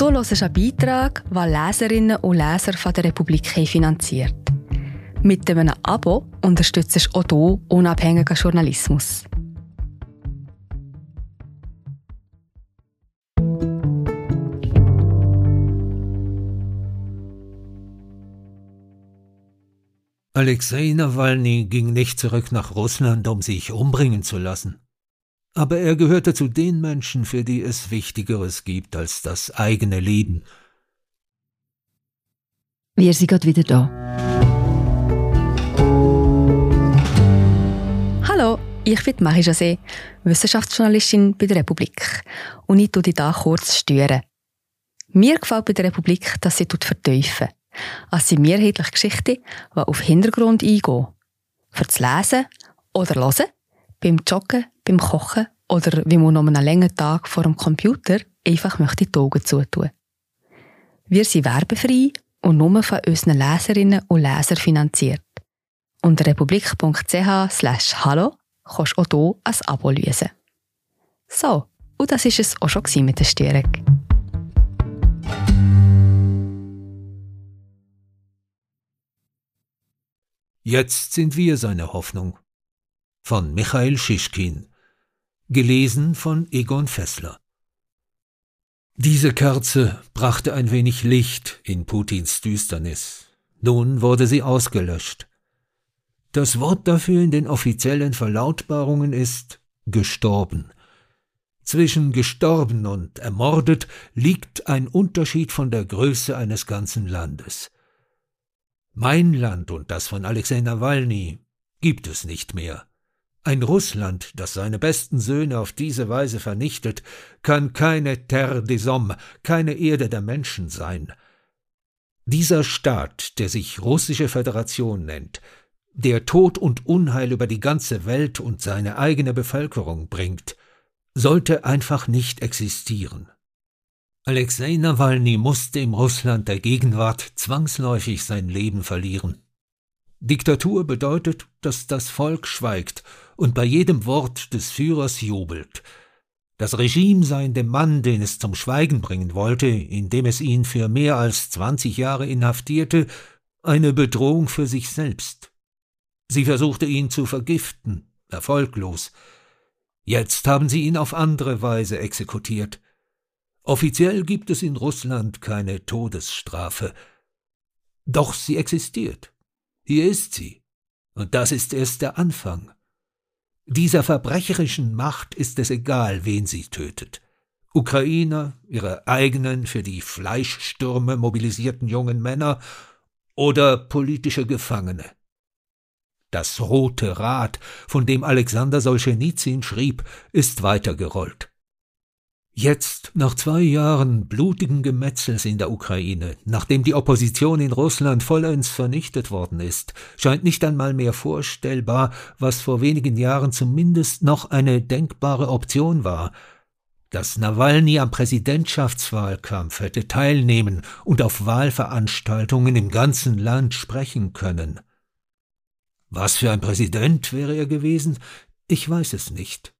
Du hörst einen Beitrag, den Leserinnen und Leser von der Republik finanziert. Mit einem Abo unterstützt du auch du unabhängigen Journalismus. Alexei Nawalny ging nicht zurück nach Russland, um sich umbringen zu lassen. Aber er gehörte zu den Menschen, für die es Wichtigeres gibt als das eigene Leben. Wir sind gerade wieder da. Hallo, ich bin Marie José, Wissenschaftsjournalistin bei der Republik. Und ich tue dich hier kurz stören. Mir gefällt bei der Republik, dass sie vertiefen. Es sind mehrheitlich Geschichten, die auf Hintergrund eingehen. Für das Lesen oder Hören, beim Joggen, beim Kochen oder wie man noch einen langen Tag vor dem Computer einfach möchte die Augen zutun. Wir sind werbefrei und nur von unseren Leserinnen und Lesern finanziert. Unter republik.ch slash hallo kannst du auch hier ein Abo lösen. So, und das war es auch schon mit der Störung. Jetzt sind wir seine Hoffnung. Von Michael Schischkin. Gelesen von Egon Fessler. Diese Kerze brachte ein wenig Licht in Putins Düsternis. Nun wurde sie ausgelöscht. Das Wort dafür in den offiziellen Verlautbarungen ist gestorben. Zwischen gestorben und ermordet liegt ein Unterschied von der Größe eines ganzen Landes. Mein Land und das von Alexei Nawalny gibt es nicht mehr. Ein Russland, das seine besten Söhne auf diese Weise vernichtet, kann keine Terre des Hommes, keine Erde der Menschen sein. Dieser Staat, der sich Russische Föderation nennt, der Tod und Unheil über die ganze Welt und seine eigene Bevölkerung bringt, sollte einfach nicht existieren. Alexei Nawalny musste im Russland der Gegenwart zwangsläufig sein Leben verlieren. Diktatur bedeutet, dass das Volk schweigt und bei jedem Wort des Führers jubelt. Das Regime sei dem Mann, den es zum Schweigen bringen wollte, indem es ihn für mehr als zwanzig Jahre inhaftierte, eine Bedrohung für sich selbst. Sie versuchte ihn zu vergiften, erfolglos. Jetzt haben sie ihn auf andere Weise exekutiert. Offiziell gibt es in Russland keine Todesstrafe. Doch sie existiert. Hier ist sie. Und das ist erst der Anfang. Dieser verbrecherischen Macht ist es egal, wen sie tötet. Ukrainer, ihre eigenen für die Fleischstürme mobilisierten jungen Männer oder politische Gefangene. Das Rote Rad, von dem Alexander Solschenizyn schrieb, ist weitergerollt. Jetzt, nach zwei Jahren blutigen Gemetzels in der Ukraine, nachdem die Opposition in Russland vollends vernichtet worden ist, scheint nicht einmal mehr vorstellbar, was vor wenigen Jahren zumindest noch eine denkbare Option war, dass Nawalny am Präsidentschaftswahlkampf hätte teilnehmen und auf Wahlveranstaltungen im ganzen Land sprechen können. Was für ein Präsident wäre er gewesen? Ich weiß es nicht.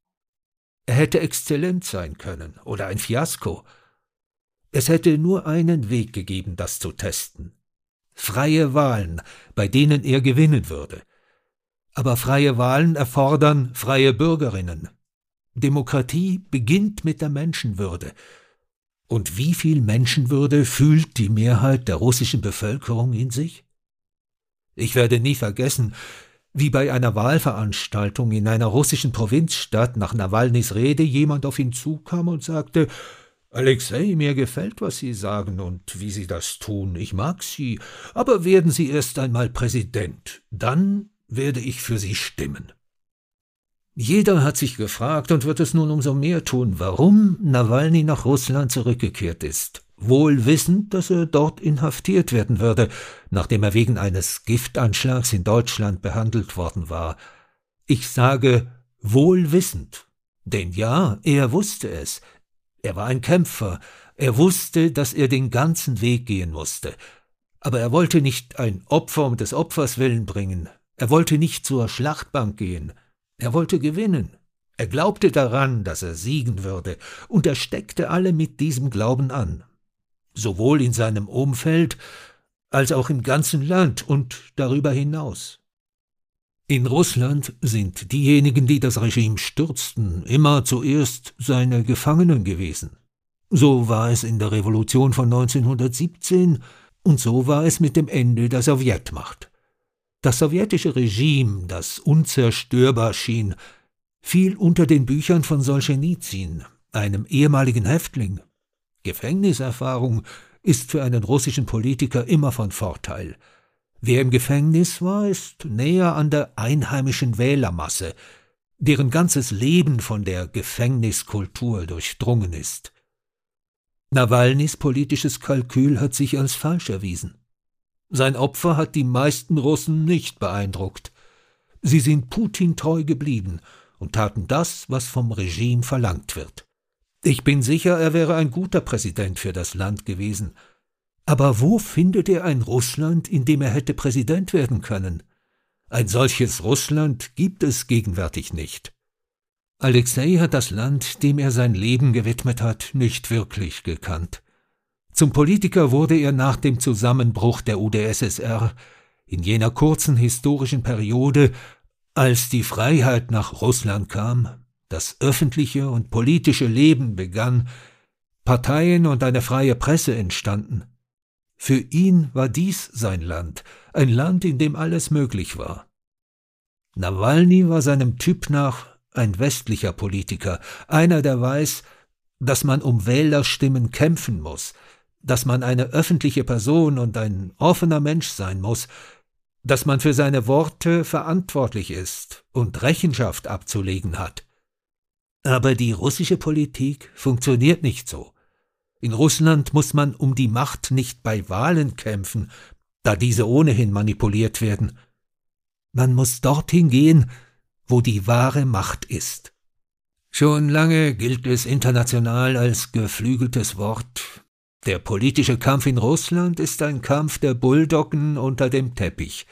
Er hätte exzellent sein können oder ein Fiasko. Es hätte nur einen Weg gegeben, das zu testen. Freie Wahlen, bei denen er gewinnen würde. Aber freie Wahlen erfordern freie Bürgerinnen. Demokratie beginnt mit der Menschenwürde. Und wie viel Menschenwürde fühlt die Mehrheit der russischen Bevölkerung in sich? Ich werde nie vergessen, wie bei einer Wahlveranstaltung in einer russischen Provinzstadt nach Nawalnys Rede jemand auf ihn zukam und sagte Alexei, mir gefällt, was Sie sagen und wie Sie das tun, ich mag Sie, aber werden Sie erst einmal Präsident, dann werde ich für Sie stimmen. Jeder hat sich gefragt und wird es nun umso mehr tun, warum Nawalny nach Russland zurückgekehrt ist wohl wissend, dass er dort inhaftiert werden würde, nachdem er wegen eines Giftanschlags in Deutschland behandelt worden war. Ich sage wohl wissend, denn ja, er wusste es. Er war ein Kämpfer, er wusste, dass er den ganzen Weg gehen musste. Aber er wollte nicht ein Opfer um des Opfers willen bringen, er wollte nicht zur Schlachtbank gehen, er wollte gewinnen. Er glaubte daran, dass er siegen würde, und er steckte alle mit diesem Glauben an. Sowohl in seinem Umfeld als auch im ganzen Land und darüber hinaus. In Russland sind diejenigen, die das Regime stürzten, immer zuerst seine Gefangenen gewesen. So war es in der Revolution von 1917 und so war es mit dem Ende der Sowjetmacht. Das sowjetische Regime, das unzerstörbar schien, fiel unter den Büchern von Solschenizyn, einem ehemaligen Häftling. Gefängniserfahrung ist für einen russischen Politiker immer von Vorteil. Wer im Gefängnis war, ist näher an der einheimischen Wählermasse, deren ganzes Leben von der Gefängniskultur durchdrungen ist. Nawalnys politisches Kalkül hat sich als falsch erwiesen. Sein Opfer hat die meisten Russen nicht beeindruckt. Sie sind Putin treu geblieben und taten das, was vom Regime verlangt wird. Ich bin sicher, er wäre ein guter Präsident für das Land gewesen. Aber wo findet er ein Russland, in dem er hätte Präsident werden können? Ein solches Russland gibt es gegenwärtig nicht. Alexei hat das Land, dem er sein Leben gewidmet hat, nicht wirklich gekannt. Zum Politiker wurde er nach dem Zusammenbruch der UdSSR, in jener kurzen historischen Periode, als die Freiheit nach Russland kam, das öffentliche und politische Leben begann, Parteien und eine freie Presse entstanden. Für ihn war dies sein Land, ein Land, in dem alles möglich war. Nawalny war seinem Typ nach ein westlicher Politiker, einer, der weiß, dass man um Wählerstimmen kämpfen muss, dass man eine öffentliche Person und ein offener Mensch sein muss, dass man für seine Worte verantwortlich ist und Rechenschaft abzulegen hat. Aber die russische Politik funktioniert nicht so. In Russland muss man um die Macht nicht bei Wahlen kämpfen, da diese ohnehin manipuliert werden. Man muss dorthin gehen, wo die wahre Macht ist. Schon lange gilt es international als geflügeltes Wort. Der politische Kampf in Russland ist ein Kampf der Bulldoggen unter dem Teppich.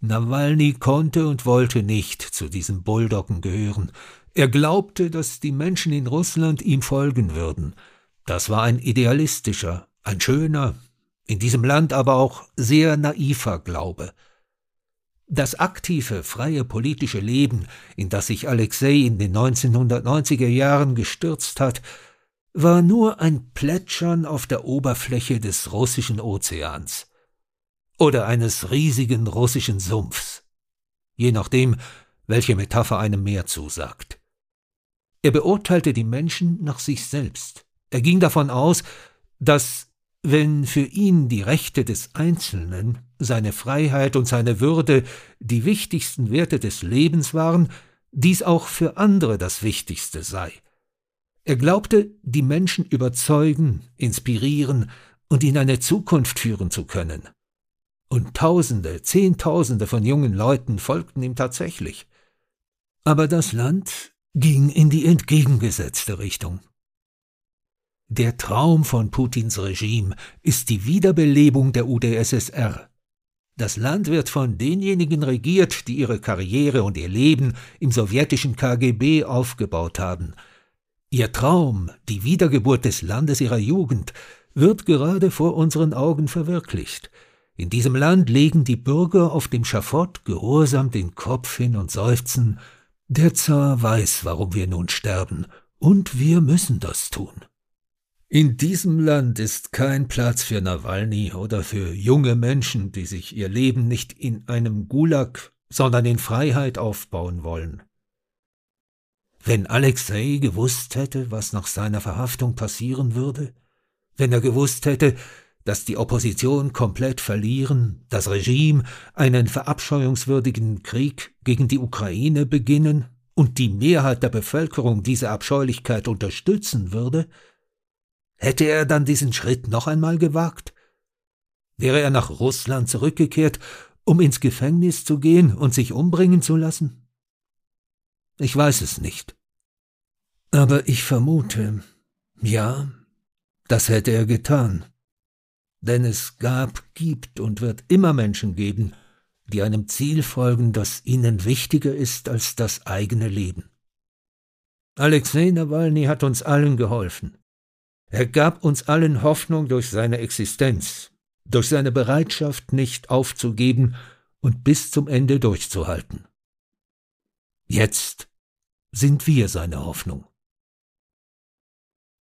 Nawalny konnte und wollte nicht zu diesen Bulldoggen gehören. Er glaubte, dass die Menschen in Russland ihm folgen würden. Das war ein idealistischer, ein schöner, in diesem Land aber auch sehr naiver Glaube. Das aktive, freie politische Leben, in das sich Alexei in den 1990er Jahren gestürzt hat, war nur ein Plätschern auf der Oberfläche des russischen Ozeans oder eines riesigen russischen Sumpfs, je nachdem, welche Metapher einem mehr zusagt. Er beurteilte die Menschen nach sich selbst. Er ging davon aus, dass, wenn für ihn die Rechte des Einzelnen, seine Freiheit und seine Würde die wichtigsten Werte des Lebens waren, dies auch für andere das Wichtigste sei. Er glaubte, die Menschen überzeugen, inspirieren und in eine Zukunft führen zu können. Und Tausende, Zehntausende von jungen Leuten folgten ihm tatsächlich. Aber das Land ging in die entgegengesetzte Richtung. Der Traum von Putins Regime ist die Wiederbelebung der UdSSR. Das Land wird von denjenigen regiert, die ihre Karriere und ihr Leben im sowjetischen KGB aufgebaut haben. Ihr Traum, die Wiedergeburt des Landes ihrer Jugend, wird gerade vor unseren Augen verwirklicht. In diesem Land legen die Bürger auf dem Schafott gehorsam den Kopf hin und seufzen der Zar weiß, warum wir nun sterben, und wir müssen das tun. In diesem Land ist kein Platz für Nawalny oder für junge Menschen, die sich ihr Leben nicht in einem Gulag, sondern in Freiheit aufbauen wollen. Wenn Alexei gewusst hätte, was nach seiner Verhaftung passieren würde, wenn er gewusst hätte, dass die Opposition komplett verlieren, das Regime einen verabscheuungswürdigen Krieg gegen die Ukraine beginnen und die Mehrheit der Bevölkerung diese Abscheulichkeit unterstützen würde, hätte er dann diesen Schritt noch einmal gewagt? Wäre er nach Russland zurückgekehrt, um ins Gefängnis zu gehen und sich umbringen zu lassen? Ich weiß es nicht. Aber ich vermute, ja, das hätte er getan. Denn es gab, gibt und wird immer Menschen geben, die einem Ziel folgen, das ihnen wichtiger ist als das eigene Leben. Alexei Nawalny hat uns allen geholfen. Er gab uns allen Hoffnung durch seine Existenz, durch seine Bereitschaft, nicht aufzugeben und bis zum Ende durchzuhalten. Jetzt sind wir seine Hoffnung.